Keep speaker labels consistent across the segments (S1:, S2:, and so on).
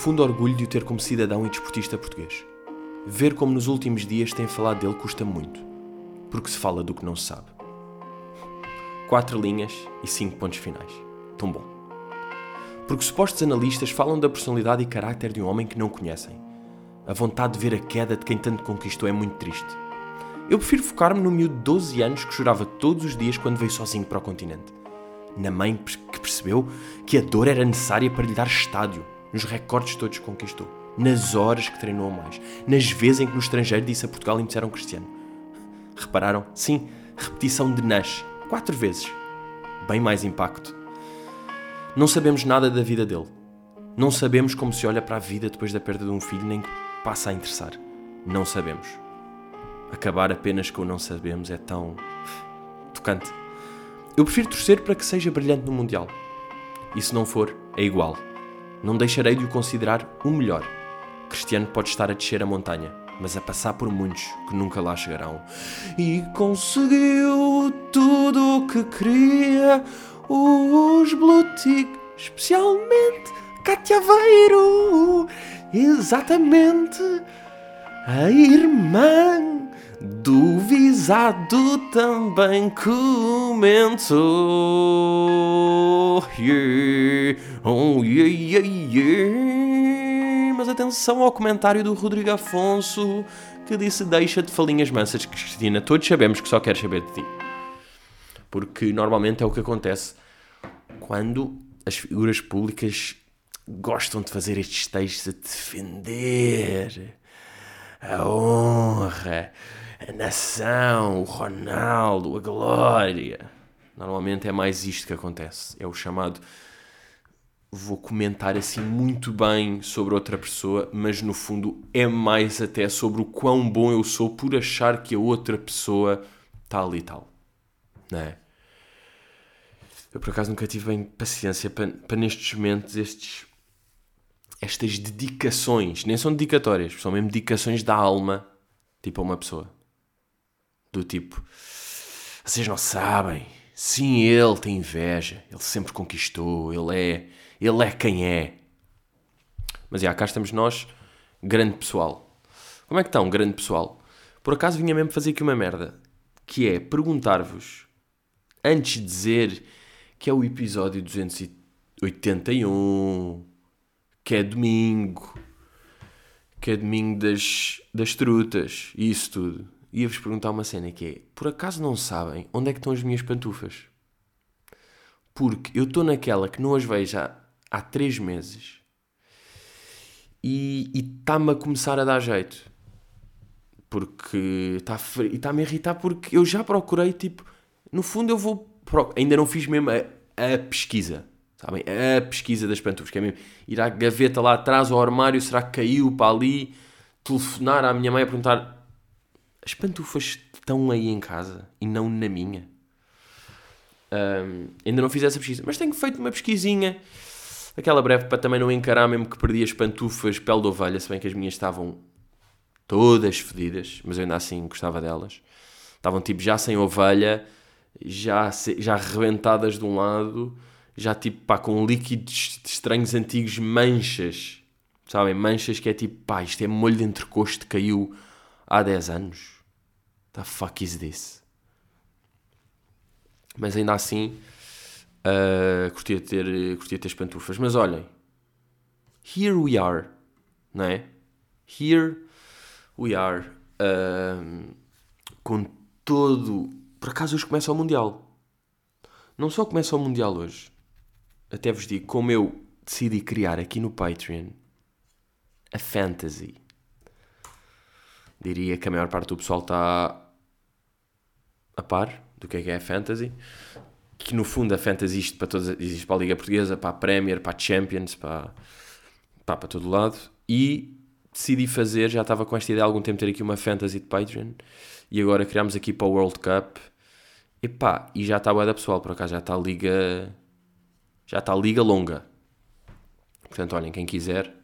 S1: profundo orgulho de o ter como cidadão e desportista português. Ver como nos últimos dias tem falado dele custa muito, porque se fala do que não se sabe. Quatro linhas e cinco pontos finais. Tão bom. Porque supostos analistas falam da personalidade e caráter de um homem que não conhecem. A vontade de ver a queda de quem tanto conquistou é muito triste. Eu prefiro focar-me no miúdo de 12 anos que chorava todos os dias quando veio sozinho para o continente. Na mãe que percebeu que a dor era necessária para lhe dar estádio, nos recordes todos que conquistou, nas horas que treinou mais, nas vezes em que no estrangeiro disse a Portugal e me disseram cristiano. Repararam? Sim, repetição de nas, quatro vezes. Bem mais impacto. Não sabemos nada da vida dele. Não sabemos como se olha para a vida depois da perda de um filho, nem que passa a interessar. Não sabemos. Acabar apenas com o não sabemos é tão. tocante. Eu prefiro torcer para que seja brilhante no Mundial. E se não for, é igual. Não deixarei de o considerar o melhor. Cristiano pode estar a descer a montanha, mas a passar por muitos que nunca lá chegarão. E conseguiu tudo o que queria, os Blue especialmente Cátia Aveiro. Exatamente, a irmã do visado também comentou. Yeah. Oh, yeah, yeah, yeah. Mas atenção ao comentário do Rodrigo Afonso que disse: Deixa de falinhas mansas, Cristina. Todos sabemos que só queres saber de ti. Porque normalmente é o que acontece quando as figuras públicas gostam de fazer estes textos a defender a honra, a nação, o Ronaldo, a glória. Normalmente é mais isto que acontece. É o chamado. Vou comentar assim muito bem sobre outra pessoa, mas no fundo é mais até sobre o quão bom eu sou por achar que a outra pessoa tal e tal. Não é? Eu por acaso nunca tive bem paciência para, para nestes momentos, estes, estas dedicações, nem são dedicatórias, são mesmo dedicações da alma, tipo a uma pessoa. Do tipo, vocês não sabem, sim, ele tem inveja, ele sempre conquistou, ele é, ele é quem é. Mas já, cá estamos nós, grande pessoal. Como é que estão, grande pessoal? Por acaso vinha mesmo fazer aqui uma merda, que é perguntar-vos, antes de dizer que é o episódio 281, que é domingo, que é domingo das, das trutas, isso tudo. Ia-vos perguntar uma cena que é: por acaso não sabem onde é que estão as minhas pantufas? Porque eu estou naquela que não as vejo há, há três meses e está-me a começar a dar jeito. Porque está e está-me a irritar porque eu já procurei, tipo, no fundo eu vou. Ainda não fiz mesmo a, a pesquisa. Sabem? A pesquisa das pantufas, que é mesmo ir à gaveta lá atrás, ao armário, será que caiu para ali? Telefonar à minha mãe a perguntar: as pantufas estão aí em casa e não na minha? Um, ainda não fiz essa pesquisa, mas tenho feito uma pesquisinha, aquela breve, para também não encarar mesmo que perdi as pantufas pele de ovelha, se bem que as minhas estavam todas fedidas, mas eu ainda assim gostava delas. Estavam tipo já sem ovelha, já, já arrebentadas de um lado, já tipo pá, com líquidos estranhos antigos, manchas, sabem? Manchas que é tipo pá, isto é molho de entrecosto caiu há 10 anos. The fuck is this? Mas ainda assim, uh, curtia, ter, curtia ter as pantufas. Mas olhem, here we are, não é? Here we are, uh, com todo por acaso hoje começa o Mundial. Não só começa o Mundial hoje, até vos digo, como eu decidi criar aqui no Patreon a Fantasy. Diria que a maior parte do pessoal está a par do que é que é a Fantasy. Que no fundo a Fantasy existe para, todas, existe para a Liga Portuguesa, para a Premier, para a Champions, para, para, para todo lado. E decidi fazer, já estava com esta ideia há algum tempo, ter aqui uma Fantasy de Patreon. E agora criámos aqui para o World Cup Epá, e já está a da pessoal, por acaso já está a liga. Já está a liga longa. Portanto, olhem, quem quiser,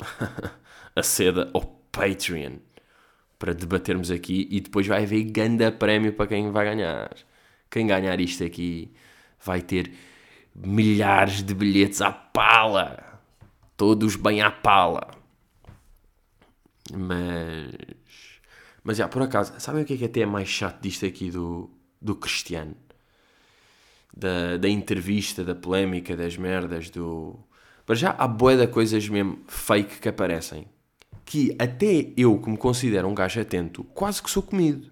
S1: aceda ao Patreon. Para debatermos aqui e depois vai haver ganda prémio para quem vai ganhar. Quem ganhar isto aqui vai ter milhares de bilhetes à pala. Todos bem à pala. Mas. Mas já, por acaso, sabem o que é que até é mais chato disto aqui do, do Cristiano? Da, da entrevista, da polémica, das merdas, do. Para já há boé de coisas mesmo fake que aparecem. Que até eu, que me considero um gajo atento, quase que sou comido.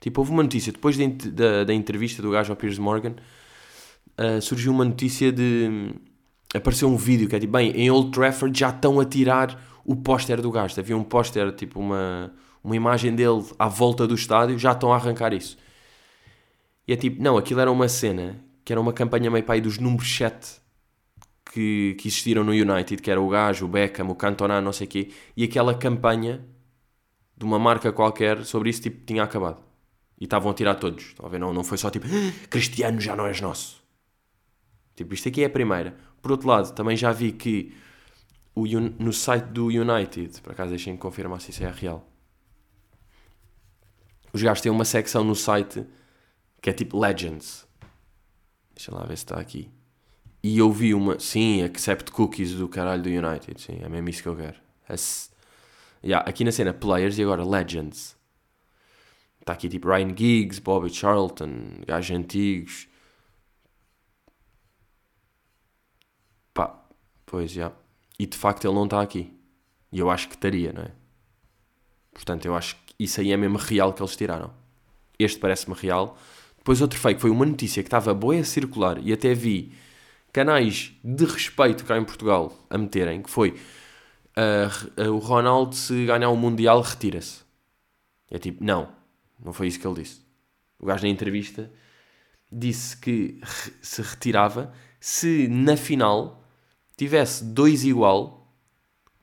S1: Tipo, houve uma notícia, depois da, da, da entrevista do gajo ao Piers Morgan, uh, surgiu uma notícia de. Apareceu um vídeo que é tipo, bem, em Old Trafford já estão a tirar o póster do gajo. Havia um póster, tipo uma, uma imagem dele à volta do estádio, já estão a arrancar isso. E é tipo, não, aquilo era uma cena, que era uma campanha meio aí dos números 7 que, que existiram no United, que era o gajo, o Beckham, o Cantona, não sei o quê, e aquela campanha de uma marca qualquer sobre isso, tipo, tinha acabado. E estavam a tirar todos. Ver? Não, não foi só tipo, ah, Cristiano já não és nosso. Tipo, isto aqui é a primeira. Por outro lado, também já vi que o, no site do United, por acaso deixem-me confirmar se isso é real. Os gajos têm uma secção no site que é tipo Legends. Deixa lá ver se está aqui. E eu vi uma, sim, accept cookies do caralho do United, sim, é mesmo isso que eu quero. É yeah, aqui na cena Players e agora Legends. Está aqui tipo Ryan Giggs, Bobby Charlton, gajos antigos. Pois, já. E de facto ele não está aqui. E eu acho que estaria, não é? Portanto, eu acho que isso aí é mesmo real que eles tiraram. Este parece-me real. Depois outro fake foi uma notícia que estava boa a circular e até vi canais de respeito cá em Portugal a meterem, que foi uh, o Ronaldo se ganhar o Mundial retira-se. É tipo, não, não foi isso que ele disse. O gajo na entrevista disse que se retirava se na final tivesse dois igual,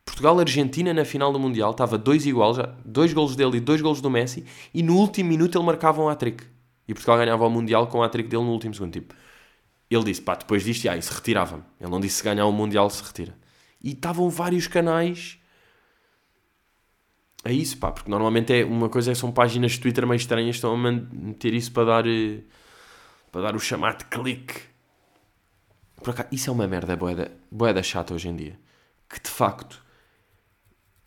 S1: Portugal-Argentina na final do Mundial, estava dois igual, já, dois golos dele e dois golos do Messi, e no último minuto ele marcava um hat-trick. E Portugal ganhava o Mundial com o hat-trick dele no último segundo. Tipo, ele disse, pá, depois disto, já, se retirava-me. Ele não disse se ganhar o Mundial se retira. E estavam vários canais a isso, pá, porque normalmente é uma coisa é são páginas de Twitter meio estranhas, estão a meter isso para dar, eh, para dar o chamado clique. Por acaso, isso é uma merda boeda, boeda chata hoje em dia. Que de facto,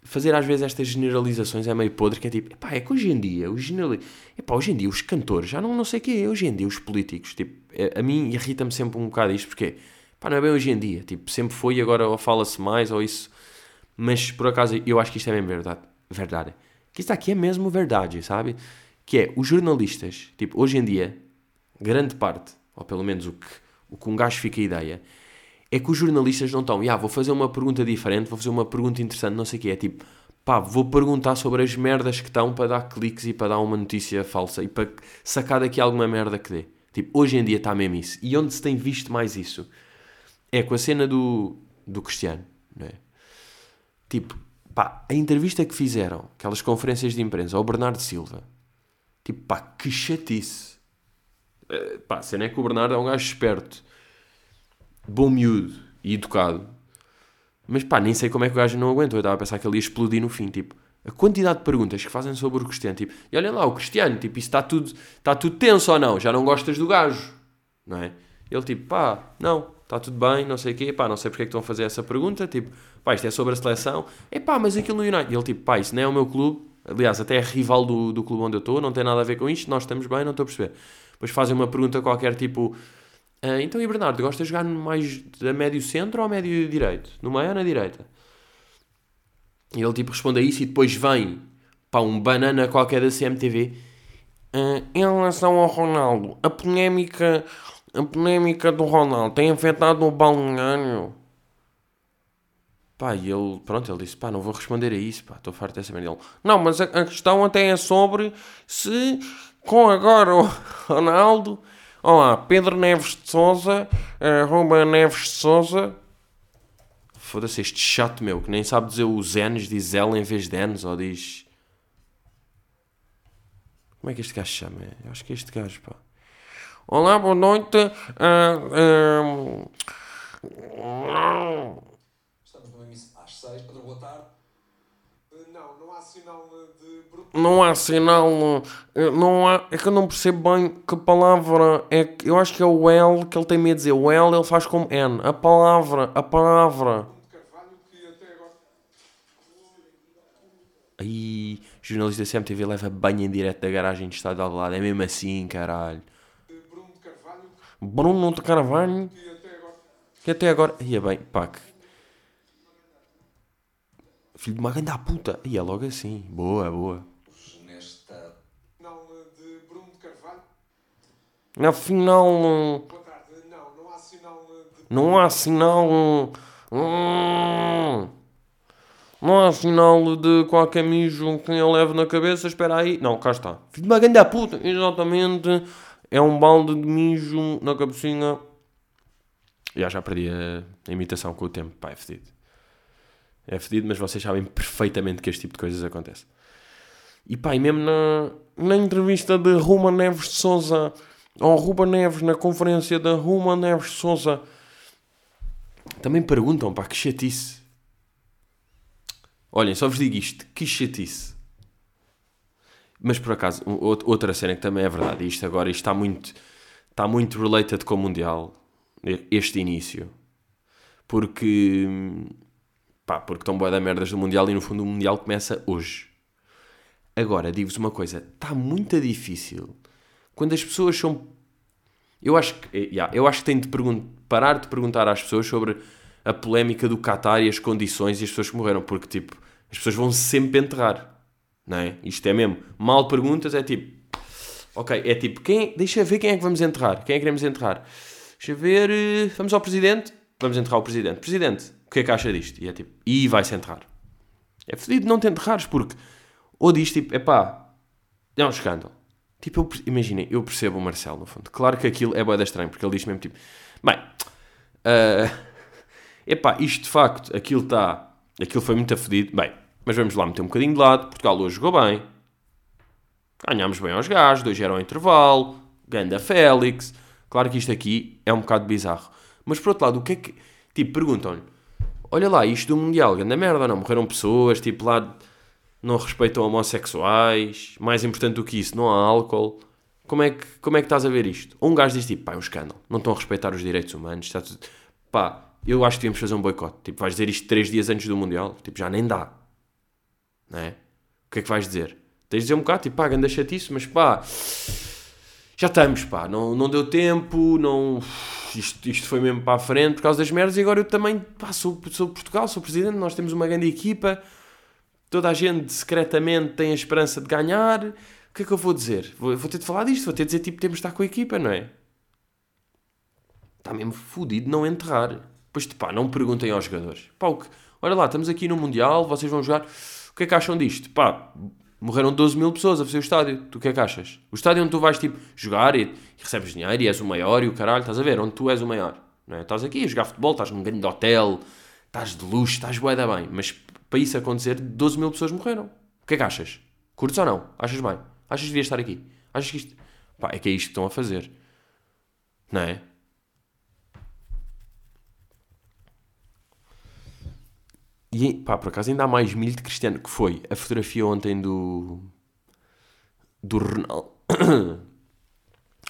S1: fazer às vezes estas generalizações é meio podre, que é tipo, epá, é que hoje em dia, os generali... epá, hoje em dia os cantores, já não, não sei o quê, hoje em dia os políticos, tipo, é, a mim irrita-me sempre um bocado isto, porque, pá, não é bem hoje em dia, tipo, sempre foi e agora fala-se mais ou isso, mas por acaso eu acho que isto é mesmo verdade, verdade. Que isto aqui é mesmo verdade, sabe? Que é, os jornalistas, tipo, hoje em dia, grande parte, ou pelo menos o que o que um gajo fica a ideia, é que os jornalistas não estão, ah, vou fazer uma pergunta diferente, vou fazer uma pergunta interessante, não sei o quê. É tipo, pá, vou perguntar sobre as merdas que estão para dar cliques e para dar uma notícia falsa e para sacar daqui alguma merda que dê. Tipo, hoje em dia está mesmo isso. E onde se tem visto mais isso é com a cena do, do Cristiano, não é? Tipo, pá, a entrevista que fizeram, aquelas conferências de imprensa ao Bernardo Silva, tipo, pá, que chatice Uh, pá, a cena é que o Bernardo é um gajo esperto, bom miúdo e educado. Mas pá, nem sei como é que o gajo não aguentou. Eu estava a pensar que ele ia explodir no fim. Tipo, a quantidade de perguntas que fazem sobre o Cristiano. Tipo, e olha lá, o Cristiano, tipo, isso está tudo, está tudo tenso ou não? Já não gostas do gajo, não é? Ele tipo, pá, não, está tudo bem, não sei o quê, pá, não sei porque é que estão a fazer essa pergunta. Tipo, pá, isto é sobre a seleção. É pá, mas aquilo no United. E ele tipo, pá, isso não é o meu clube. Aliás, até é rival do, do clube onde eu estou, não tem nada a ver com isto, nós estamos bem, não estou a perceber. Depois fazem uma pergunta qualquer tipo: ah, Então, e Bernardo, gosta de jogar mais a médio centro ou a médio direito? No meio ou na direita? E ele tipo responde a isso e depois vem para um banana qualquer da CMTV. Uh, ah, em relação ao Ronaldo, a polémica, a polémica do Ronaldo tem afetado o balneário? Pá, e ele, pronto, ele disse, pá, não vou responder a isso, pá, estou farto dessa merda. Ele, não, mas a, a, questão até é sobre se com agora o Ronaldo. Olá, Pedro Neves de Souza, arroba Neves de Souza. Foda-se este chato meu que nem sabe dizer os N's, diz L em vez de N's ou diz. Como é que este gajo chama? Eu acho que é este gajo, pá. Olá, boa noite. Uh, uh... Estamos no às 6, boa tarde.
S2: Não, não há sinal de.
S3: Não há sinal. eh, Não há, é que eu não percebo bem que palavra é que. Eu acho que é o L que ele tem medo de dizer. O L ele faz como N. A palavra, a palavra.
S2: de Carvalho que até agora.
S1: Aí, jornalista CMTV leva banho em direto da garagem de estado ao lado. É mesmo assim, caralho.
S2: Bruno de Carvalho
S3: Bruno de Carvalho.
S2: que até agora.
S1: Que até agora. Ia bem, pá. Que... Filho de uma grande puta. E é logo assim. Boa, boa.
S4: nesta
S2: Sinal de Bruno de Carvalho.
S3: Afinal, hum,
S2: Boa tarde. Não, não há sinal de.
S3: não há sinal. hum, Não há sinal de qualquer mijo que eu levo na cabeça. Espera aí. Não, cá está. Filho de uma grande puta. Exatamente. É um balde de mijo na cabecinha.
S1: Já, já perdi a, imitação com o tempo. Pá, é fedido. É fedido, mas vocês sabem perfeitamente que este tipo de coisas acontece.
S3: E pá, e mesmo na, na entrevista de Ruma Neves de Souza, ou Ruba Neves, na conferência da Ruma Neves de Souza,
S1: Também perguntam, pá, que chatice. Olhem, só vos digo isto, que chatice. Mas por acaso, out- outra cena que também é verdade, isto agora, isto está muito, está muito related com o Mundial, este início. Porque, pá, porque estão boa da merdas do Mundial e no fundo o Mundial começa hoje. Agora, digo-vos uma coisa, está muito difícil quando as pessoas são eu acho que, eh, yeah, eu acho que tenho de parar de perguntar às pessoas sobre a polémica do Qatar e as condições e as pessoas que morreram, porque tipo, as pessoas vão sempre enterrar, não é? Isto é mesmo. Mal perguntas é tipo, ok, é tipo, quem, deixa ver quem é que vamos enterrar, quem é que queremos enterrar. Deixa ver, eh, vamos ao presidente, vamos enterrar o presidente. Presidente, o que é que acha disto? E é tipo, e vai-se enterrar. É fedido não te enterrares, porque, ou diz tipo, epá, é um escândalo. Tipo, eu, imaginem, eu percebo o Marcelo, no fundo. Claro que aquilo é boeda estranho, porque ele diz mesmo tipo, bem, ah, epá, isto de facto, aquilo está, aquilo foi muito afedido, bem, mas vamos lá meter um bocadinho de lado, Portugal hoje jogou bem, ganhámos bem aos gajos, dois eram intervalo, ganda Félix, claro que isto aqui é um bocado bizarro. Mas por outro lado, o que é que, tipo, perguntam-lhe, olha lá, isto do Mundial, ganda merda, não, morreram pessoas, tipo, lá não respeitam homossexuais, mais importante do que isso, não há álcool. Como é que, como é que estás a ver isto? Um gajo diz tipo, pá, é um escândalo, não estão a respeitar os direitos humanos, está tudo... Pá, eu acho que devíamos fazer um boicote. Tipo, vais dizer isto três dias antes do Mundial, tipo, já nem dá. Não é? O que é que vais dizer? Tens de dizer um bocado, tipo, pá, ganda chatice, mas pá, já estamos, pá, não, não deu tempo, não... Isto, isto foi mesmo para a frente por causa das merdas e agora eu também, pá, sou, sou Portugal, sou presidente, nós temos uma grande equipa, toda a gente secretamente tem a esperança de ganhar. O que é que eu vou dizer? Vou, vou ter de falar disto, vou ter de dizer tipo, temos de estar com a equipa, não é? Está mesmo fodido não enterrar. Pois, pá, não perguntem aos jogadores. Pá, o que, olha lá, estamos aqui no Mundial, vocês vão jogar. O que é que acham disto? Pá, morreram 12 mil pessoas a fazer o estádio. Tu o que é que achas? O estádio onde tu vais, tipo, jogar e, e recebes dinheiro e és o maior e o caralho, estás a ver? Onde tu és o maior. Não é? Estás aqui a jogar futebol, estás num grande hotel, estás de luxo, estás bué da bem. Mas para isso acontecer, 12 mil pessoas morreram. O que é que achas? Curtes ou não? Achas bem? Achas que devias estar aqui? Achas que isto... Pá, é que é isto que estão a fazer. Não é? E, pá, por acaso ainda há mais milho de Cristiano, que foi a fotografia ontem do... Do Ronaldo...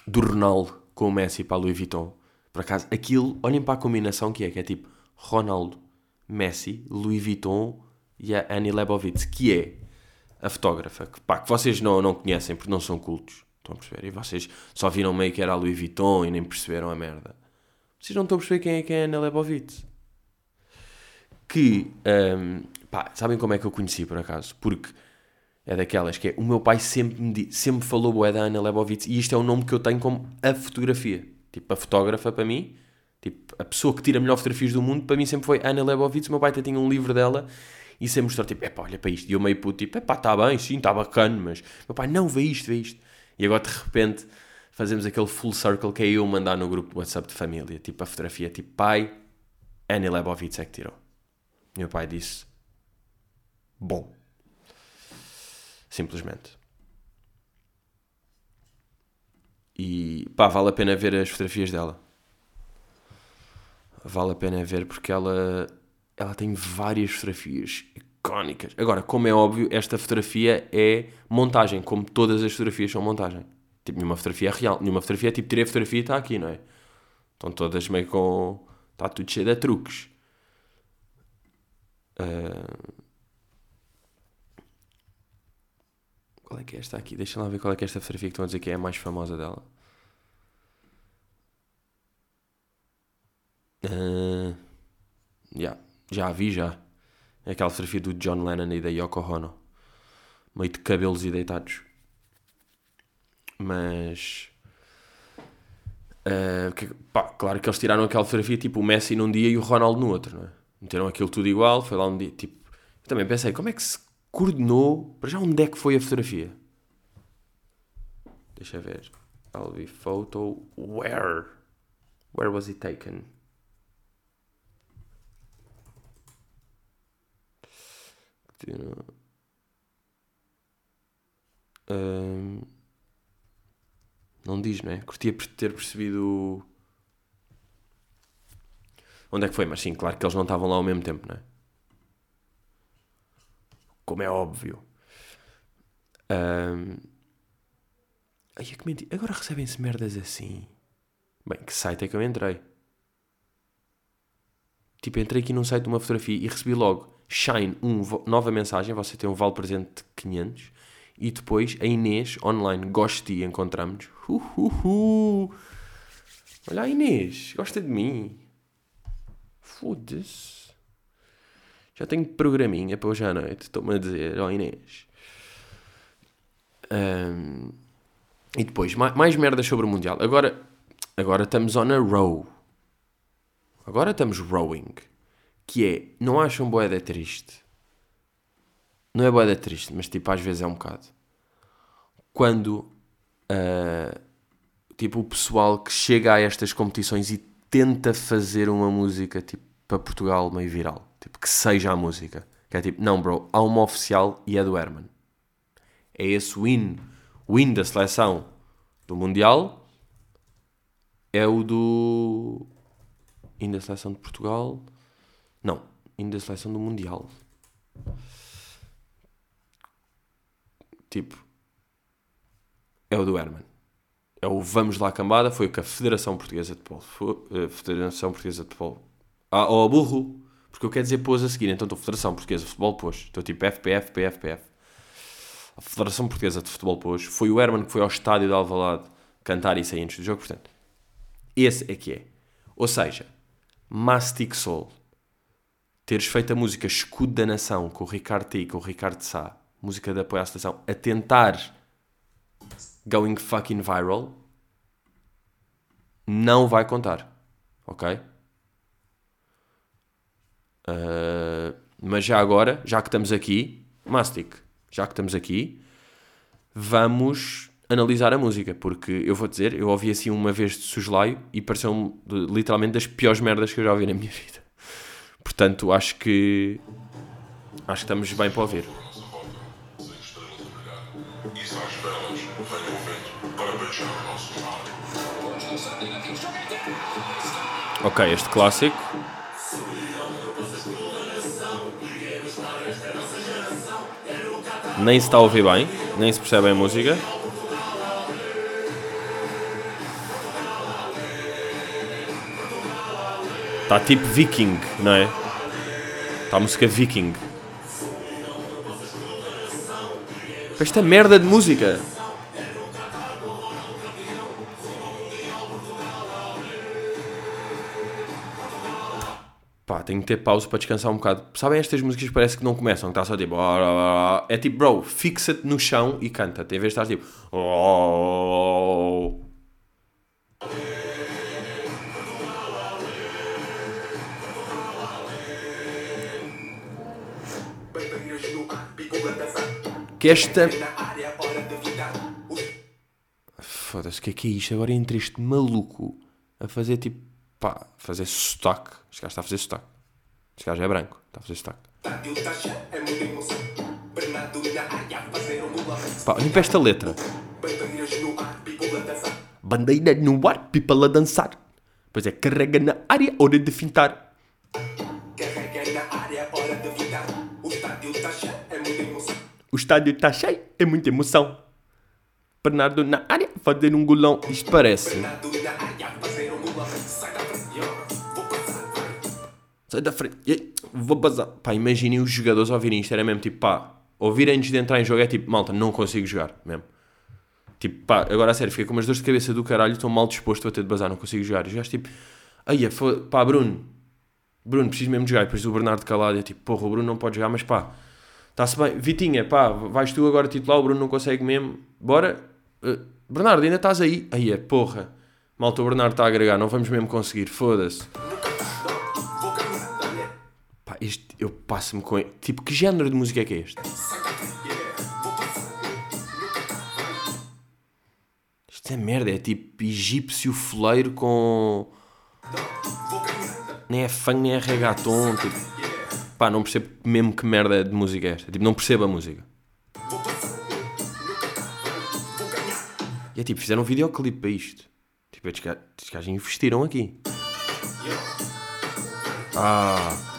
S1: do Ronaldo com o Messi para a Louis Vuitton. Por acaso, aquilo, olhem para a combinação que é, que é tipo Ronaldo, Messi, Louis Vuitton e a Annie Leibovitz, que é a fotógrafa, que, pá, que vocês não, não conhecem porque não são cultos. Estão a perceber? E vocês só viram meio que era a Louis Vuitton e nem perceberam a merda. Vocês não estão a perceber quem é que é a Annie Leibovitz. Que, hum, pá, sabem como é que eu conheci por acaso? Porque é daquelas que é, o meu pai sempre me sempre falou bué da Ana Lebovitz e isto é o nome que eu tenho como a fotografia. Tipo, a fotógrafa para mim, tipo, a pessoa que tira melhor fotografias do mundo, para mim sempre foi Ana Lebovitz. O meu pai até tinha um livro dela e sempre mostrou, tipo, epá, olha para isto. E eu meio puto, tipo, epá, está bem, sim, está bacana, mas meu pai, não, vê isto, vê isto. E agora de repente fazemos aquele full circle que é eu mandar no grupo do WhatsApp de família, tipo, a fotografia, tipo, pai, Ana Lebovitz é que tirou. Meu pai disse, bom. Simplesmente. E pá, vale a pena ver as fotografias dela. Vale a pena ver porque ela, ela tem várias fotografias icónicas. Agora, como é óbvio, esta fotografia é montagem, como todas as fotografias são montagem. Tipo, nenhuma fotografia é real. Nenhuma fotografia é tipo, tirei a fotografia e está aqui, não é? Estão todas meio com. Está tudo cheio de truques. Ah, Qual é que é esta aqui? Deixa lá ver qual é que é esta fotografia que estão a dizer que é a mais famosa dela. Ah, yeah, já a vi, já. É aquela fotografia do John Lennon e da Yoko Ono. Meio de cabelos e deitados. Mas... ah, que- pá, claro que eles tiraram aquela fotografia tipo o Messi num dia e o Ronaldo no outro, não é? Meteram aquilo tudo igual, foi lá um dia, tipo... Eu também pensei, como é que se coordenou? Para já onde é que foi a fotografia? Deixa ver. Albi photo, where? Where was it taken? Ahm, não diz, não é? Curtia ter percebido onde é que foi, mas sim, claro que eles não estavam lá ao mesmo tempo, não é? Como é óbvio. Ahm, Ai, é que mentira. Agora recebem-se merdas assim. Bem, que site é que eu entrei? Tipo, entrei aqui num site de uma fotografia e recebi logo Shine, um, nova mensagem, você tem um vale presente de 500. E depois a Inês, online, gosto de ti, encontramos. Uhuhu. Olha a Inês, gosta de mim. Foda-se. Já tenho programinha para hoje à noite, estou-me a dizer, ó Inês. Ahm, e depois, mais, mais merdas sobre o Mundial. Agora, agora estamos on a row. Agora estamos rowing. Que é, não acham boeda triste? Não é boeda triste, mas tipo, às vezes é um bocado. Quando, ah, tipo, o pessoal que chega a estas competições e tenta fazer uma música, tipo, para Portugal meio viral. Tipo, que seja a música. Que é tipo, não bro, há uma oficial e é do Herman. É esse o hino. O hino da seleção do Mundial é o do. Hino da seleção de Portugal. Não, hino da seleção do Mundial. Tipo, é o do Herman. É o Vamos lá Cambada, foi o que a Federação Portuguesa de fo- eh, Federação Portuguesa de Futebol. Ah, oh, burro! Porque eu quero dizer pôs a seguir, então estou Federação Portuguesa de Futebol pôs. Estou tipo FPF, PFPF. A Federação Portuguesa de Futebol pôs. Foi o Herman que foi ao estádio de Alvalade cantar isso aí antes do jogo, portanto. Esse é que é. Ou seja, Mastic Soul. Teres feito a música Escudo da Nação com o Ricardo T e com o Ricardo Sá, música de apoio à seleção, a tentar going fucking viral, não vai contar. Ok? Uh, mas já agora, já que estamos aqui, Mastic, já que estamos aqui, vamos analisar a música, porque eu vou dizer, eu ouvi assim uma vez de Suslaio e pareceu-me de- literalmente das piores merdas que eu já ouvi na minha vida. Portanto, acho que acho que estamos bem para ouvir. Ok, este clássico. Nem se está a ouvir bem, nem se percebe a música. Está tipo viking, não é? Está a música viking. Esta merda de música. Tenho que ter pausa para descansar um bocado. Sabem estas músicas que parece que não começam, que está só tipo. É tipo, bro, fixa-te no chão e canta-te. Em vez de estar tipo. Que esta. Foda-se, o que é que é isto? Agora entra este maluco a fazer tipo. pá, fazer sotaque. Este gajo está a fazer sotaque. Este gajo é branco, está a fazer sotaque. Pá, para esta letra. Bandeira no ar, people a dançar. Pois é, carrega na área, hora de fintar.
S5: Carrega na área, hora de evitar. O estádio
S1: O estádio está cheio, é muita emoção. Bernardo na área, fazer um golão. Isto parece. Sai da frente. Vou passar. Pá, imaginem os jogadores ouvirem isto. Era mesmo tipo, pá, ouvir antes de entrar em jogo é tipo, malta, não consigo jogar. Mesmo. Tipo, pá, agora a sério, fiquei com umas dores de cabeça do caralho, estou mal disposto a ter de bazar, não consigo jogar. E já tipo, aí, pá, Bruno, Bruno, preciso mesmo de jogar. E depois do Bernardo calado, eu tipo, porra, o Bruno não pode jogar, mas pá, está-se bem. Vitinha, pá, vais tu agora titular, o Bruno não consegue mesmo. Bora. Uh, Bernardo, ainda estás aí? Aí é, porra. Malta, o Bernardo está a agregar, não vamos mesmo conseguir, foda-se. Este, eu passo-me com. Tipo, que género de música é que é este? Isto é merda, é tipo egípcio foleiro com. Nem é funk, nem é reggaeton. Tipo, pá, não percebo mesmo que merda de música é esta. Tipo, não percebo a música. E é tipo, fizeram um videoclipe para isto. Tipo, estes gajos investiram aqui. Ah,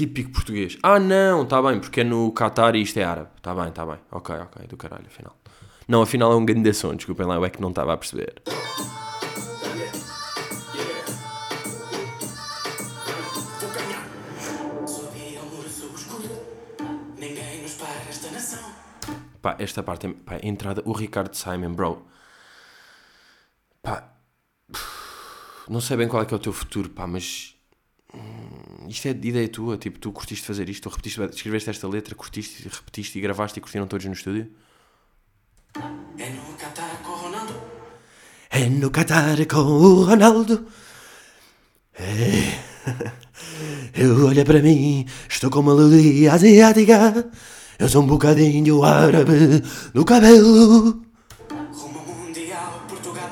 S1: típico português. Ah, não, está bem, porque é no Qatar e isto é árabe. Está bem, está bem. Ok, ok, do caralho, afinal. Não, afinal é um grande som, desculpem lá, eu é que não estava a perceber. Pá, esta parte, é- pá, entrada, o Ricardo Simon, bro. Pá, não sei bem qual é que é o teu futuro, pá, mas isto é de ideia tua, tipo, tu curtiste fazer isto, tu repetiste, escreveste esta letra, curtiste, repetiste e gravaste e curtiram todos no estúdio?
S5: É no Qatar com o Ronaldo.
S1: É no Qatar com o Ronaldo. É. Eu olho para mim, estou com uma melodia asiática. Eu sou um bocadinho árabe no cabelo.
S5: Rumo Mundial, Portugal.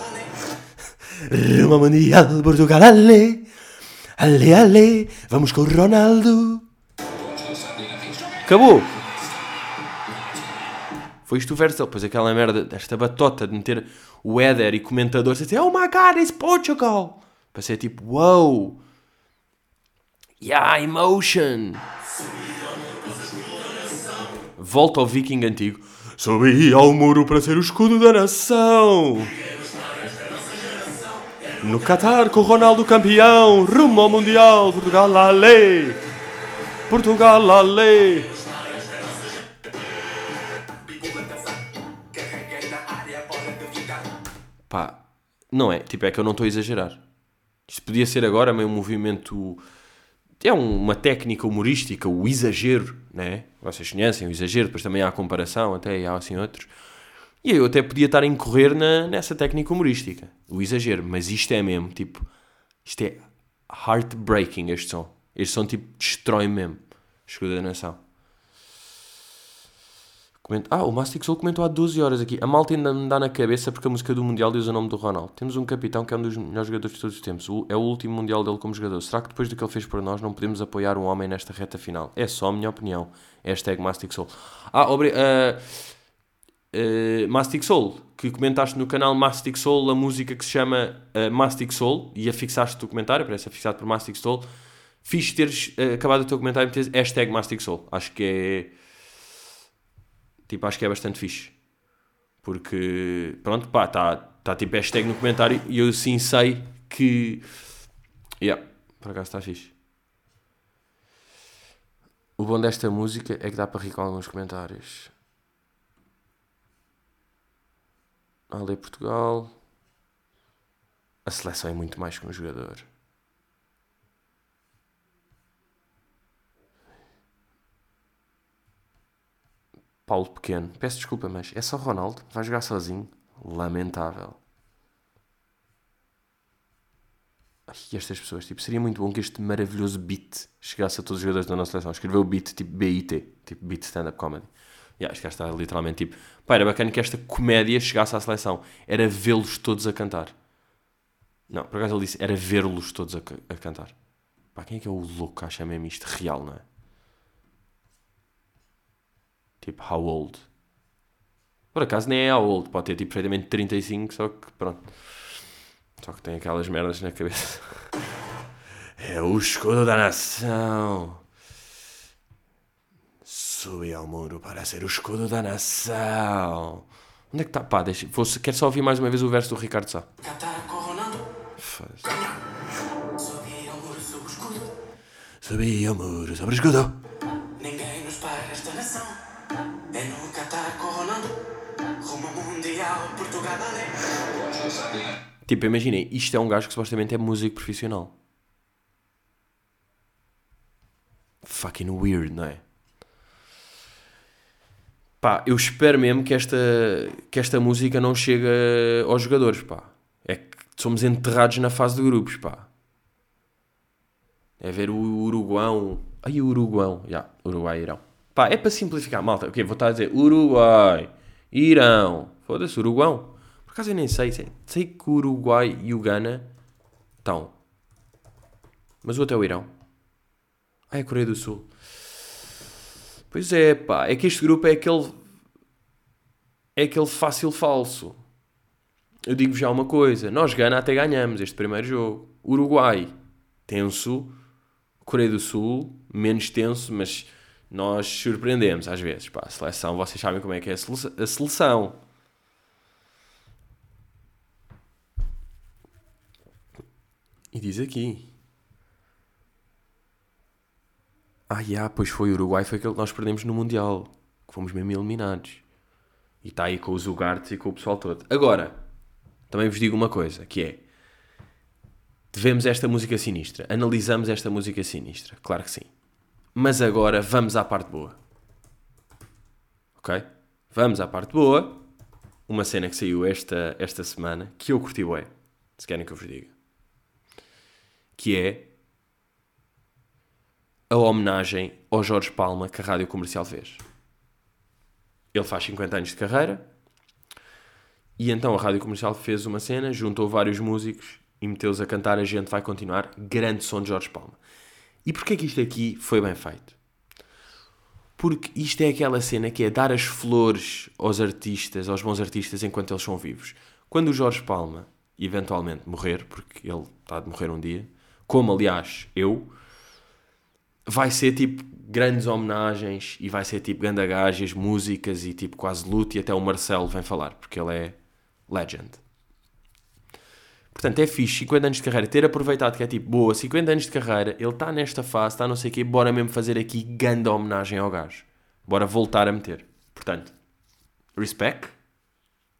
S1: Roma Mundial, Portugal, ale. Ale, vamos com o Ronaldo. Acabou. Foi isto o verso dele. Pois aquela merda desta batota de meter o Éder e comentadores a dizer Oh my God, it's Portugal. Para ser tipo, wow. Yeah, emotion. Volta ao viking antigo. Subi ao muro para ser o escudo da nação. No Qatar com o Ronaldo campeão, rumo ao Mundial, Portugal ale. Portugal ale. Pá, não é, tipo, é que eu não estou a exagerar. Isto podia ser agora meio um movimento. É um- uma técnica humorística, o exagero, né? Vocês conhecem o exagero, depois também há a comparação, até há assim outros. E eu até podia estar a incorrer na, nessa técnica humorística, o exagero, mas isto é mesmo, tipo, isto é heartbreaking este som. Este som, tipo, destrói mesmo. Escuda da nação. Comenta- Ah, o Mastic Soul comentou há 12 horas aqui. A malta ainda me dá na cabeça porque a música do Mundial diz o nome do Ronaldo. Temos um capitão que é um dos melhores jogadores de todos os tempos. É o último Mundial dele como jogador. Será que depois do que ele fez por nós não podemos apoiar um homem nesta reta final? É só a minha opinião. Hashtag Mastic Soul. Ah, obri... ah, ah, Mastic Soul, que comentaste no canal Mastic Soul a música que se chama ah, Mastic Soul e afixaste o comentário, parece afixado por Mastic Soul. Fiz teres ah, acabado o teu comentário e meteres hashtag Mastic Soul. Acho que é Tipo, acho que é bastante fixe. Porque, pronto, pá, está tá tipo hashtag no comentário e eu sim sei que. Yeah, por acaso está fixe. O bom desta música é que dá para rir com alguns comentários. Ale Portugal. A seleção é muito mais que um jogador. Paulo Pequeno. Peço desculpa, mas é só Ronaldo. Vai jogar sozinho. Lamentável. Ai, estas pessoas, tipo, seria muito bom que este maravilhoso beat chegasse a todos os jogadores da nossa seleção. Escreveu beat, tipo BIT, tipo Beat Stand Up Comedy. Yeah, este gajo está literalmente tipo. Pá, era bacana que esta comédia chegasse à seleção. Era vê-los todos a cantar. Não, por acaso ele disse, era ver-los todos a, a cantar. Pá, quem é que é o louco que acha mesmo isto real, não é? Tipo, how old? Por acaso nem é how old, pode ter tipo perfeitamente 35, só que pronto. Só que tem aquelas merdas na cabeça. É o escudo da nação. Subi ao muro para ser o escudo da nação. Onde é que está? Pá, deixa. Vou, quero só ouvir mais uma vez o verso do Ricardo Sá.
S5: Catar com Ronaldo.
S1: Foda-se.
S5: Subi ao muro sob o escudo.
S1: Subi ao muro sobre o escudo.
S5: Ninguém nos para esta nação. É no Catar com Ronaldo. Rumo Mundial, Portugal, Ale.
S1: Tipo, imaginem, isto é um gajo que supostamente é músico profissional. Fucking weird, não é? Pá, eu espero mesmo que esta, que esta música não chegue aos jogadores, pá. É que somos enterrados na fase de grupos, pá. É ver o Uruguão. Ai, o Uruguão. Já, Uruguai, Irão. Pá, é para simplificar, malta. Ok, vou estar a dizer Uruguai, Irão. Foda-se, Uruguão. Por acaso eu nem sei. Sei, sei que o Uruguai e o Gana estão. Mas o outro é o Irão. Ah, é a Coreia do Sul. Pois é, pá. É que este grupo é aquele. É aquele fácil falso. Eu digo já uma coisa. Nós, Gana, até ganhamos este primeiro jogo. Uruguai, tenso. Coreia do Sul, menos tenso, mas nós surpreendemos às vezes. Pá, a seleção, vocês sabem como é que é a sele- a seleção. E diz aqui. Ah, já, pois foi o Uruguai, foi aquele que nós perdemos no Mundial. Que fomos mesmo eliminados. E está aí com os Ugarte e com o pessoal todo. Agora, também vos digo uma coisa, que é... Devemos esta música sinistra. Analisamos esta música sinistra. Claro que sim. Mas agora vamos à parte boa. Ok? Vamos à parte boa. Uma cena que saiu esta, esta semana, que eu curti bué. Se querem que eu vos diga. Que é a homenagem ao Jorge Palma que a Rádio Comercial fez. Ele faz 50 anos de carreira e então a Rádio Comercial fez uma cena, juntou vários músicos e meteu-os a cantar A Gente Vai Continuar, grande som de Jorge Palma. E porquê que isto aqui foi bem feito? Porque isto é aquela cena que é dar as flores aos artistas, aos bons artistas, enquanto eles são vivos. Quando o Jorge Palma, eventualmente, morrer, porque ele está de morrer um dia, como aliás eu, vai ser tipo grandes homenagens e vai ser tipo gandagagens, músicas e tipo quase luto e até o Marcelo vem falar, porque ele é legend. Portanto, é fixe, 50 anos de carreira, ter aproveitado que é tipo, boa, 50 anos de carreira, ele está nesta fase, está não sei o quê, bora mesmo fazer aqui grande homenagem ao gajo. Bora voltar a meter. Portanto, respect,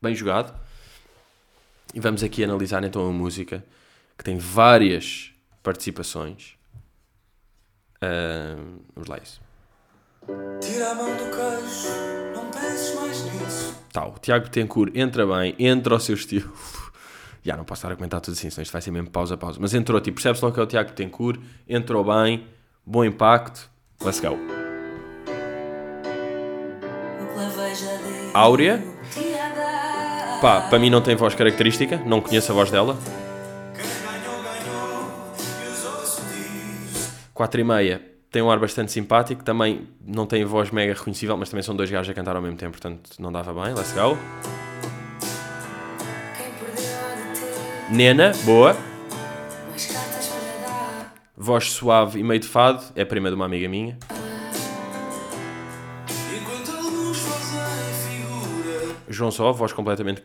S1: bem jogado. E vamos aqui analisar então a música, que tem várias participações. Ahm, vamos lá isso.
S5: Tira a mão do queijo, não penses mais nisso.
S1: Tá, o Tiago Betancourt entra bem, entra ao seu estilo. Já, não posso estar a comentar tudo assim, senão isto vai ser mesmo pausa, pausa. Mas entrou, tipo, percebe-se logo que é o Tiago Betancourt, entrou bem, bom impacto, let's go. Áurea, pá, para mim não tem voz característica, não conheço a voz dela. 4 e meia tem um ar bastante simpático, também não tem voz mega reconhecível, mas também são dois gajos a cantar ao mesmo tempo, portanto não dava bem, let's go. Nena, boa. Voz suave e meio de fado, é a prima de uma amiga minha. João Só, voz completamente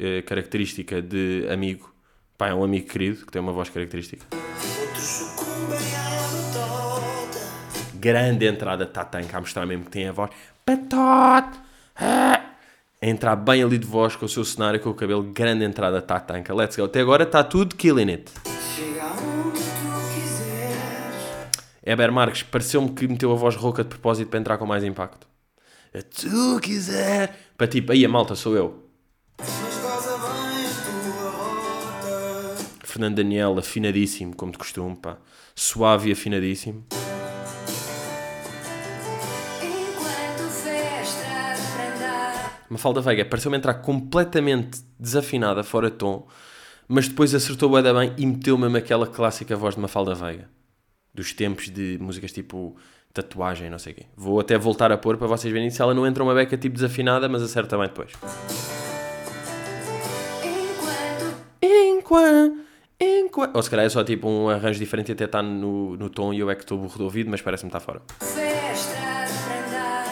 S1: eh, característica de amigo. Pá, é um amigo querido que tem uma voz característica. Grande entrada tatanca a mostrar mesmo que tem a voz. Patote! Ah! A entrar bem ali de voz com o seu cenário, com o cabelo. Grande entrada tatanca. Let's go. Até agora está tudo killing it.
S5: Chega onde tu quiseres.
S1: Eber Marques pareceu-me que meteu a voz rouca de propósito para entrar com mais impacto. Se tu quiser. Para tipo, aí a malta sou eu.
S5: A.
S1: Fernando Daniel, afinadíssimo, como de costume, pá. Suave e afinadíssimo. Mafalda Veiga pareceu-me entrar completamente desafinada, fora de tom, mas depois acertou da bem e meteu mesmo aquela clássica voz de Mafalda Veiga. Dos tempos de músicas tipo tatuagem, não sei o quê. Vou até voltar a pôr para vocês verem se ela não entra uma beca tipo desafinada, mas acerta bem depois.
S6: enquanto
S1: Enquanto... Ou se calhar é só tipo um arranjo diferente e até está no, no tom e eu é que estou burro do ouvido, mas parece-me estar fora.
S6: festa prenda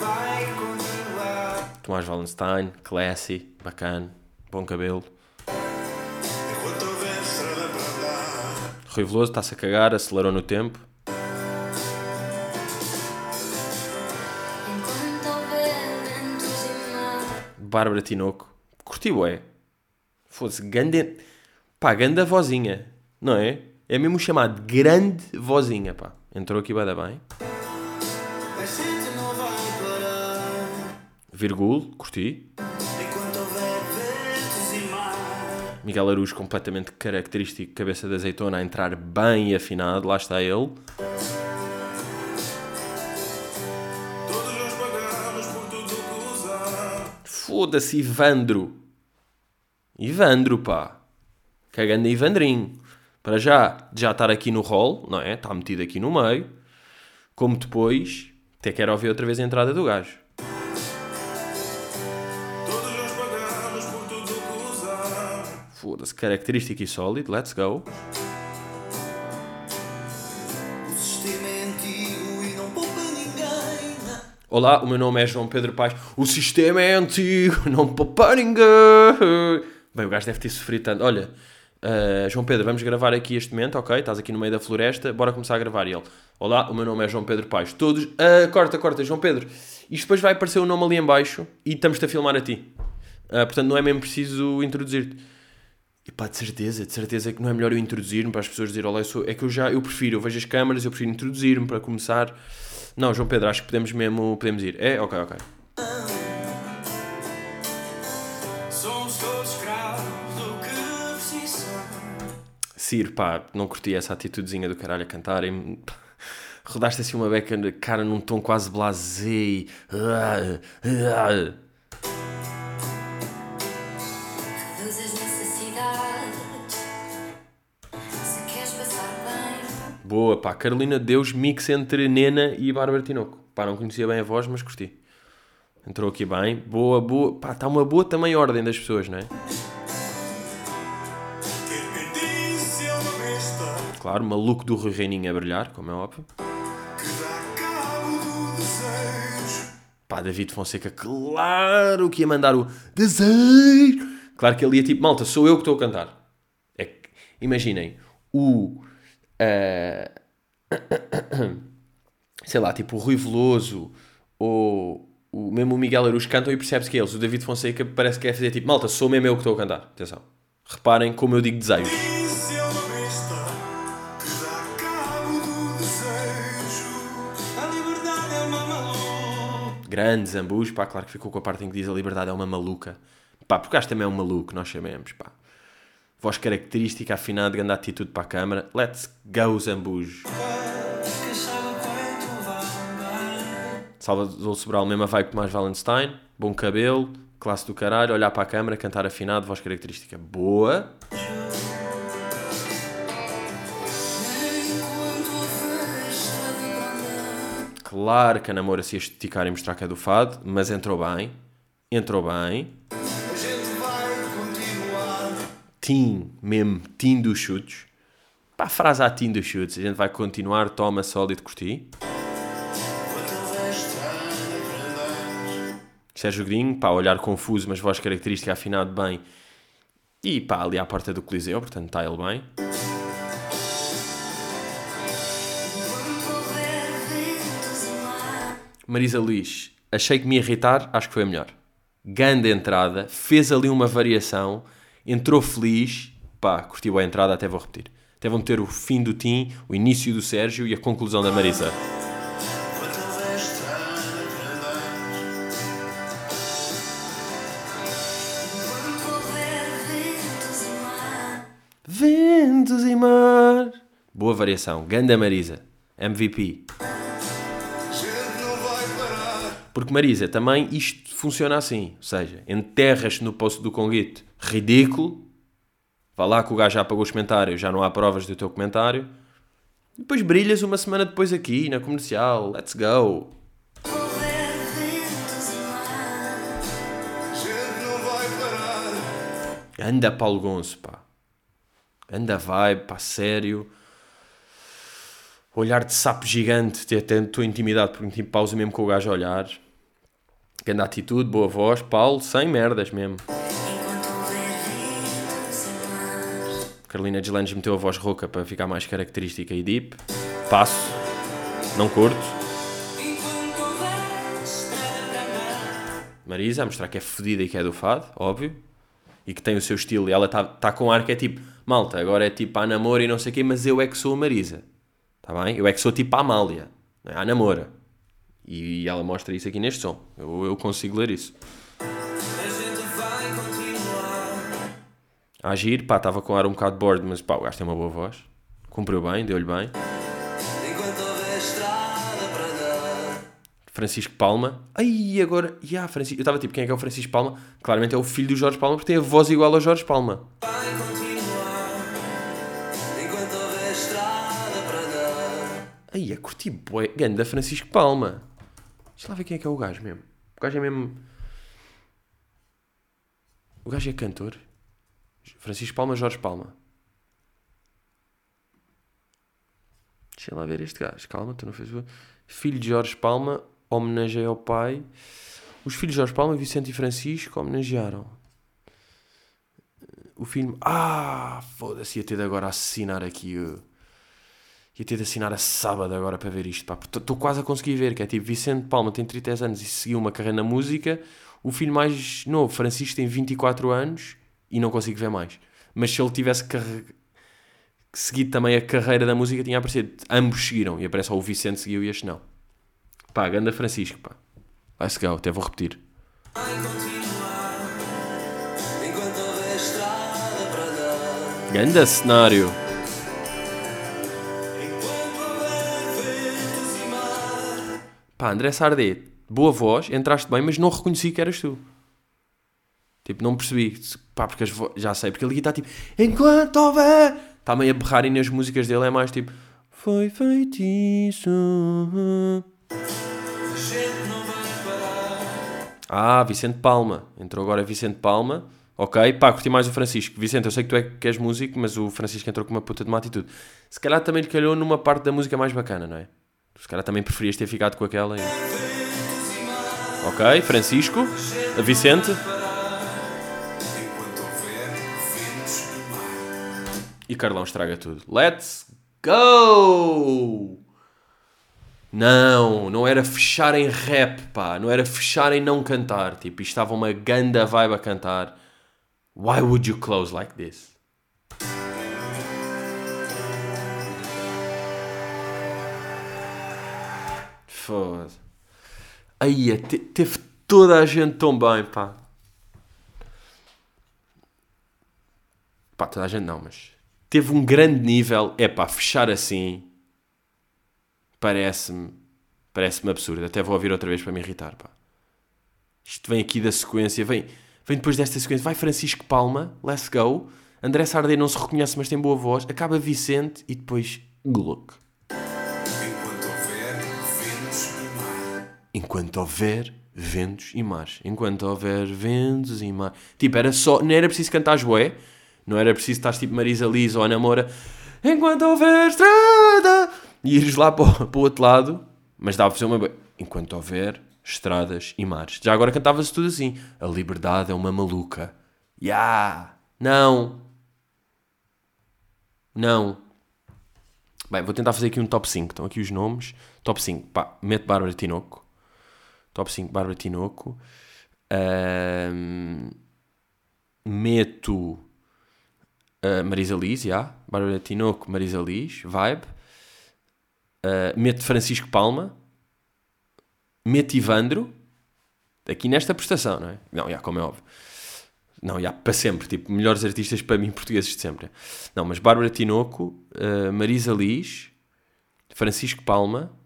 S3: vai continuar.
S1: Tomás Wallenstein, classy, bacana, bom cabelo. Rui Veloso está-se a cagar, acelerou no tempo. Bárbara Tinoco. Curtiu, é? Fosse grande. Pá, grande vozinha, não é? É mesmo chamado grande vozinha, pá. Entrou aqui, vai dar bem. Virgul, curti. Miguel Araújo, completamente característico, cabeça de azeitona, a entrar bem afinado. Lá está ele. Foda-se, Ivandro. Ivandro, pá. Cagando Ivandrinho. Para já, já estar aqui no hall, não é? Está metido aqui no meio. Como depois, até quero ouvir outra vez a entrada do gajo. Foda-se, característico e sólido. Let's go. Olá, o meu nome é João Pedro Paes. O sistema é antigo, não poupa ninguém. Bem, o gajo deve ter sofrido tanto. Olha, ah, João Pedro, vamos gravar aqui este momento, ok? Estás aqui no meio da floresta, bora começar a gravar. E ele, olá, o meu nome é João Pedro Paes. Todos, ah, corta, corta, João Pedro. Isto depois vai aparecer o nome ali em baixo e estamos-te a filmar a ti. Ah, portanto, não é mesmo preciso introduzir-te. E pá, de certeza, de certeza que não é melhor eu introduzir-me para as pessoas dizerem, olá, eu sou... É que eu já, eu prefiro, eu vejo as câmaras, eu prefiro introduzir-me para começar. Não, João Pedro, acho que podemos mesmo, podemos ir. É? Ok, ok. Ciro, pá, não curti essa atitudezinha do caralho a cantar e rodaste assim uma beca, cara, num tom quase blasé e... Boa, pá, Carolina de Deus, mix entre Nena e Bárbara Tinoco. Pá, não conhecia bem a voz, mas curti. Entrou aqui bem. Boa, boa. Pá, está uma boa também ordem das pessoas, não é? Claro, maluco do Rui Reininho a brilhar, como é óbvio. Pá, David Fonseca, claro que ia mandar o desejo. Claro que ele ia tipo, malta, sou eu que estou a cantar. É que, imaginem, o. ah, sei lá, tipo o Rui Veloso ou o, mesmo o Miguel Aruz cantam e percebe-se que é eles. O David Fonseca parece que é fazer tipo, malta, sou mesmo eu que estou a cantar. Atenção. Reparem como eu digo desejo.
S3: Disse é uma besta que dá cabo do desejo. A liberdade é uma maluca.
S1: Grande Zambus, pá, claro que ficou com a parte em que diz a liberdade é uma maluca. Pá, porque o gajo também é um maluco, nós sabemos, pá. Voz característica, afinada, grande atitude para a câmara. Let's go,
S3: vai bem.
S1: Salvador Sobral, mesma vibe que Tomás Wallenstein. Bom cabelo, classe do caralho, olhar para a câmara, cantar afinado, voz característica boa. Claro que a namora se esticar e mostrar que é do fado, mas entrou bem. Entrou bem. Tim, mesmo, Tim dos chutes. Pá, a frase a Tim dos chutes. A gente vai continuar, toma, sólido, curti. Sérgio Godinho, pá, olhar confuso, mas voz característica, afinado bem. E pá, ali à porta do Coliseu, portanto está ele bem. Marisa Liz, achei que me irritar, acho que foi a melhor. Ganda entrada, fez ali uma variação, entrou feliz, pá, curtiu a entrada, até vou repetir. Até vão ter o fim do Tim, o início do Sérgio e a conclusão da Marisa.
S7: Ventos e mar.
S1: Boa variação, Ganda Marisa, MVP. Porque Marisa, também isto funciona assim, ou seja, enterras-te no posto do Conguito, ridículo, vá lá que o gajo já apagou os comentários, já não há provas do teu comentário, depois brilhas uma semana depois aqui, na comercial, let's go. Anda Paulo Gonço, pá. Anda vibe, pá, sério. Olhar de sapo gigante, até a tua intimidade, porque tipo, pausa mesmo com o gajo a olhar. Grande atitude, boa voz, Paulo, sem merdas mesmo. Carolina Deslandes meteu a voz rouca para ficar mais característica e deep. Passo. Não curto. Marisa, a mostrar que é fodida e que é do fado, óbvio. E que tem o seu estilo. E ela está tá com ar que é tipo, malta, agora é tipo a namora e não sei o quê, mas eu é que sou a Marisa. Está bem? Eu é que sou tipo a Amália. Não é? A namora. E ela mostra isso aqui neste som. Eu, eu consigo ler isso. A agir, pá, estava com ar um bocado bored, mas pá, o gajo tem uma boa voz. Cumpriu bem, deu-lhe bem. Francisco Palma. Ai, agora. Ya, Francisco. Eu estava tipo, quem é que é o Francisco Palma? Claramente é o filho do Jorge Palma, porque tem a voz igual ao Jorge Palma. Ai, a curti bué. Ganda Francisco Palma. Deixa lá ver quem é que é o gajo mesmo. O gajo é mesmo. O gajo é cantor. Francisco Palma, Jorge Palma. Deixa lá ver este gajo. Calma, tu não fez. Filho de Jorge Palma, homenageia ao pai. Os filhos de Jorge Palma, Vicente e Francisco, homenagearam. O filme. Ah, foda-se, ia ter de agora assinar aqui. uh, Ia ter de assinar a sábado agora para ver isto. Estou quase a conseguir ver. Que é tipo: Vicente Palma tem 30 anos e seguiu uma carreira na música. O filho mais novo, Francisco, tem 24 anos e não consigo ver mais. Mas se ele tivesse carre... seguido também a carreira da música, tinha aparecido. Ambos seguiram. E aparece só o Vicente seguiu e este não. Pá, ganda Francisco, pá. Let's go, até vou repetir. Ganda cenário. Pá, André Sardé, boa voz, entraste bem, mas não reconheci que eras tu. Tipo, não percebi. Pá, porque vo... já sei, porque ele aqui está tipo, enquanto houver. Está meio a berrar e nas músicas dele é mais tipo, foi feitiço. Ah, Vicente Palma. Entrou agora Vicente Palma. Ok, pá, curti mais o Francisco. Vicente, eu sei que tu é que és músico, mas o Francisco entrou com uma puta de uma atitude. Se calhar também lhe calhou numa parte da música mais bacana, não é? Se calhar também preferias ter ficado com aquela. E... Ok, Francisco. Vicente. E Carlão estraga tudo. Let's go! Não, não era fechar em rap, pá. Não era fechar em não cantar. Tipo, estava uma ganda vibe a cantar. Why would you close like this? Foda. Aí, te- teve toda a gente tão bem, pá. Pá, toda a gente não, mas teve um grande nível. É pá, fechar assim parece-me parece-me absurdo. Até vou ouvir outra vez para me irritar, pá. Isto vem aqui da sequência, vem, vem depois desta sequência. Vai Francisco Palma, let's go. André Sardé não se reconhece, mas tem boa voz. Acaba Vicente e depois Gluck. Enquanto houver ventos e mares. Enquanto houver ventos e mares. Tipo, era só. Não era preciso cantar joé. Não era preciso estar tipo Marisa Liz ou Ana Moura. Enquanto houver estrada. E ires lá para o, para o outro lado. Mas dava para fazer uma. Enquanto houver estradas e mares. Já agora cantava-se tudo assim. A liberdade é uma maluca. Ya! Não! Não! Bem, vou tentar fazer aqui um top 5. Estão aqui os nomes. Top 5. Pá, mete Bárbara Tinoco. Top 5, Bárbara Tinoco. Meto a Marisa Liz, já. Bárbara Tinoco, Marisa Liz, vibe. Ah, meto Francisco Palma. Meto Ivandro. Aqui nesta prestação, não é? Não, já, como é óbvio. Não, já, para sempre. Tipo, melhores artistas para mim portugueses de sempre. Não, mas Bárbara Tinoco, ah, Marisa Liz, Francisco Palma.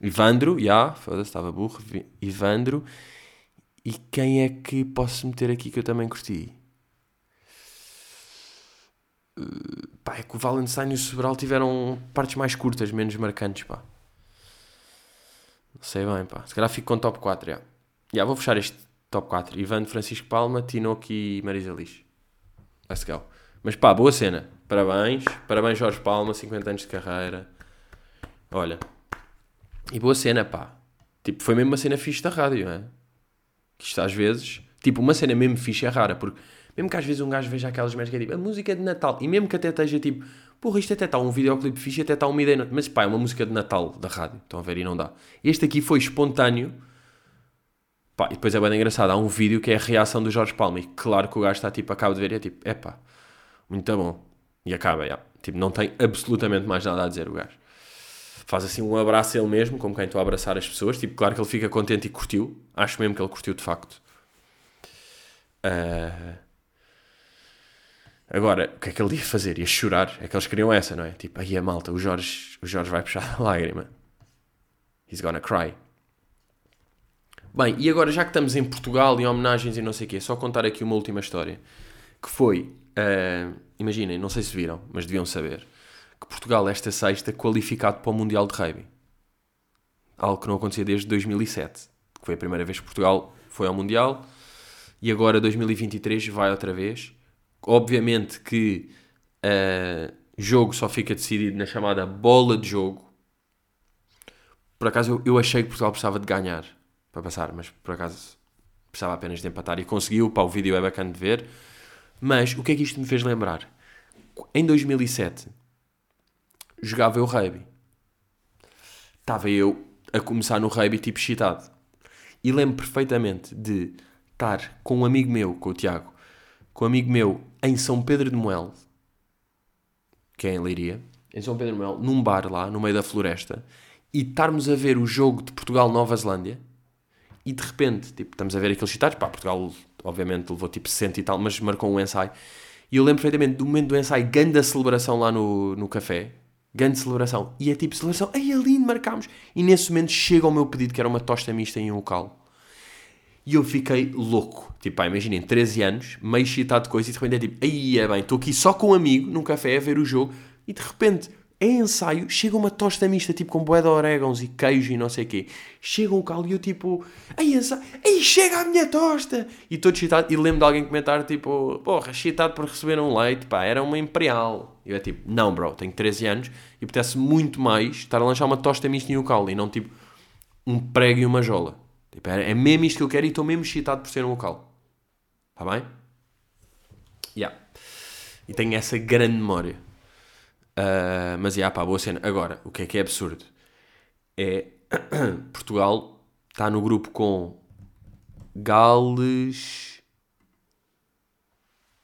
S1: Ivandro, já, foda-se, estava burro. Ivandro. E quem é que posso meter aqui que eu também curti? Uh, pá, é que o Valentine e o Sobral tiveram partes mais curtas, menos marcantes, pá. Não sei bem, pá. Se calhar fico com top 4, já. Já, vou fechar este top 4. Ivandro, Francisco Palma, Tinoco e Marisa Liz. Let's go. Mas pá, boa cena. Parabéns. Parabéns, Jorge Palma, 50 anos de carreira. Olha. E boa cena, pá. Tipo, foi mesmo uma cena fixe da rádio, é? Que isto às vezes... Tipo, uma cena mesmo fixe é rara, porque... Mesmo que às vezes um gajo veja aquelas merdas que é tipo... A música de Natal. E mesmo que até esteja tipo... Porra, isto até está um videoclipe fixe, até está uma ideia... Mas pá, é uma música de Natal da rádio. Estão a ver e não dá. Este aqui foi espontâneo. Pá, e depois é bem engraçado. Há um vídeo que é a reação do Jorge Palma. E claro que o gajo está tipo... Acaba de ver e é tipo... Epá, muito bom. E acaba, já. Tipo, não tem absolutamente mais nada a dizer o gajo. Faz assim um abraço a ele mesmo, como quem estou a abraçar as pessoas. Tipo, claro que ele fica contente e curtiu. Acho mesmo que ele curtiu de facto. Ah, Agora, o que é que ele ia fazer? Ia chorar. É que eles queriam essa, não é? Tipo, aí a malta, o Jorge, o Jorge vai puxar a lágrima. He's gonna cry. Bem, e agora já que estamos em Portugal em homenagens e não sei o quê, só contar aqui uma última história. Que foi, ah, imaginem, não sei se viram, mas deviam saber, que Portugal esta sexta qualificado para o Mundial de Rugby. Algo que não acontecia desde 2007, que foi a primeira vez que Portugal foi ao Mundial. E agora 2023 vai outra vez. Obviamente que uh, jogo só fica decidido na chamada bola de jogo. Por acaso eu, eu achei que Portugal precisava de ganhar para passar, mas por acaso precisava apenas de empatar e conseguiu. Pá, o vídeo é bacana de ver. Mas o que é que isto me fez lembrar? Em 2007 jogava eu rugby. Estava eu a começar no rugby tipo excitado. E lembro perfeitamente de estar com um amigo meu, com o Tiago, com um amigo meu em São Pedro de Moel, que é em Leiria, em São Pedro de Moel, num bar lá, no meio da floresta, e estarmos a ver o jogo de Portugal-Nova Zelândia, e de repente, tipo, estamos a ver aqueles citados, pá, Portugal obviamente levou tipo 60 e tal, mas marcou um ensaio, e eu lembro perfeitamente do momento do ensaio, grande celebração lá no, no café, grande celebração, e é tipo celebração, ai é lindo, marcámos, e nesse momento chega ao meu pedido, que era uma tosta mista em um local, e eu fiquei louco. Tipo, pá, imaginem, 13 anos, meio excitado de coisa, e de repente é tipo, aí é bem, estou aqui só com um amigo, num café, a ver o jogo, e de repente, em ensaio, chega uma tosta mista, tipo, com bué de orégãos e queijo e não sei o quê. Chega um calo e eu, tipo, aí ensaio, aí chega a minha tosta! E todo excitado, e lembro de alguém comentar, tipo, porra, excitado por receber um leite, pá, era uma imperial. E eu é tipo, não, bro, tenho 13 anos, e apetece muito mais estar a lanchar uma tosta mista em um calo, e não, tipo, um prego e uma jola. Tipo, é, é mesmo isto que eu quero e estou mesmo excitado por ser um local. Está bem? Yeah. E tenho essa grande memória. Uh, mas, yeah, pá, boa cena. Agora, o que é que é absurdo? É... Portugal está no grupo com Gales...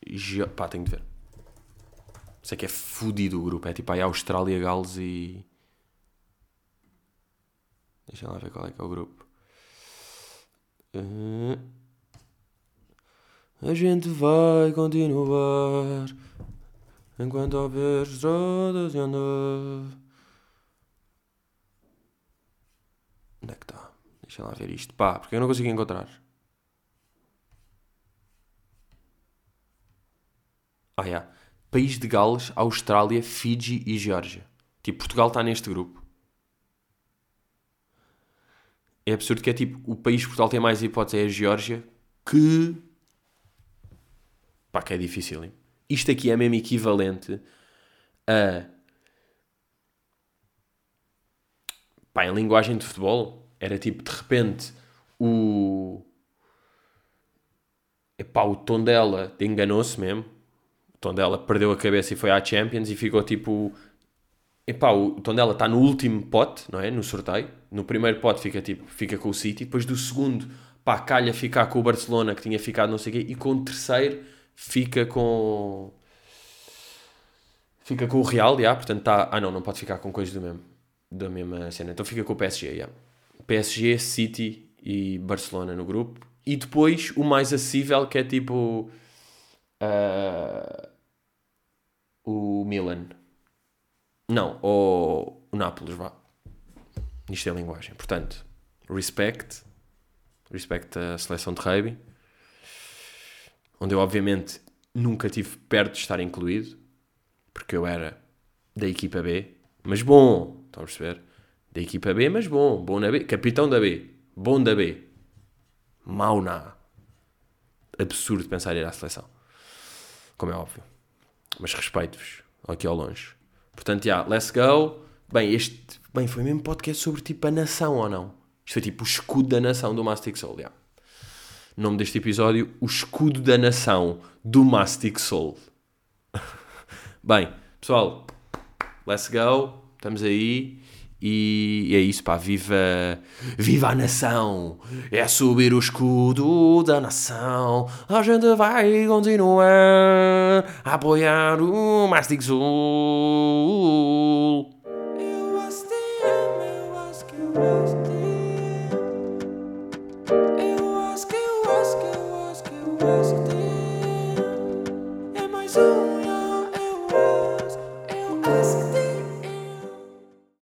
S1: Ge... Pá, tenho de ver. Sei que é fodido o grupo. É tipo aí Austrália, Gales e... Deixa lá ver qual é que é o grupo. Uh, A gente vai continuar enquanto houver estradas e andar. Onde é que está? Deixa lá ver isto. Pá, porque eu não consigo encontrar. Ah, yeah. País de Gales, Austrália, Fiji e Geórgia. Tipo, Portugal está neste grupo. É absurdo que é tipo, o país que Portugal tem mais hipótese é a Geórgia, que... Pá, que é difícil, hein? Isto aqui é mesmo equivalente a... Pá, em linguagem de futebol, era tipo, de repente, o... Epá, o Tondela enganou-se mesmo. O Tondela perdeu a cabeça e foi à Champions e ficou tipo... Epá, o Tondela está no último pote, não é? No sorteio. No primeiro pote fica, tipo, fica com o City. Depois do segundo, pá, calha ficar com o Barcelona, que tinha ficado não sei o quê. E com o terceiro, fica com... Fica com o Real, já. Portanto, está... Ah, não, não pode ficar com coisas do mesmo. Da mesma cena. Então fica com o PSG, já. PSG, City e Barcelona no grupo. E depois, o mais acessível, que é tipo... ah, o Milan. Não, ou o Nápoles, vá. Isto é linguagem. Portanto, respect. Respect a seleção de rugby. Onde eu, obviamente, nunca tive perto de estar incluído. Porque eu era da equipa B. Mas bom, estão a perceber? Da equipa B, mas bom. Bom na B. Capitão da B. Bom da B. Mau na A. Absurdo pensar ir à seleção. Como é óbvio. Mas respeito-vos. aqui ao longe. Portanto, já, let's go. Bem, este bem, foi mesmo podcast sobre tipo a nação ou não? Isto foi tipo o escudo da nação do Mastic Soul, já. Nome deste episódio, o escudo da nação do Mastic Soul. Bem, pessoal, let's go. Estamos aí. E é isso, pá. Viva, viva a nação! É subir o escudo da nação. A gente vai continuar a apoiar o Mastic Soul.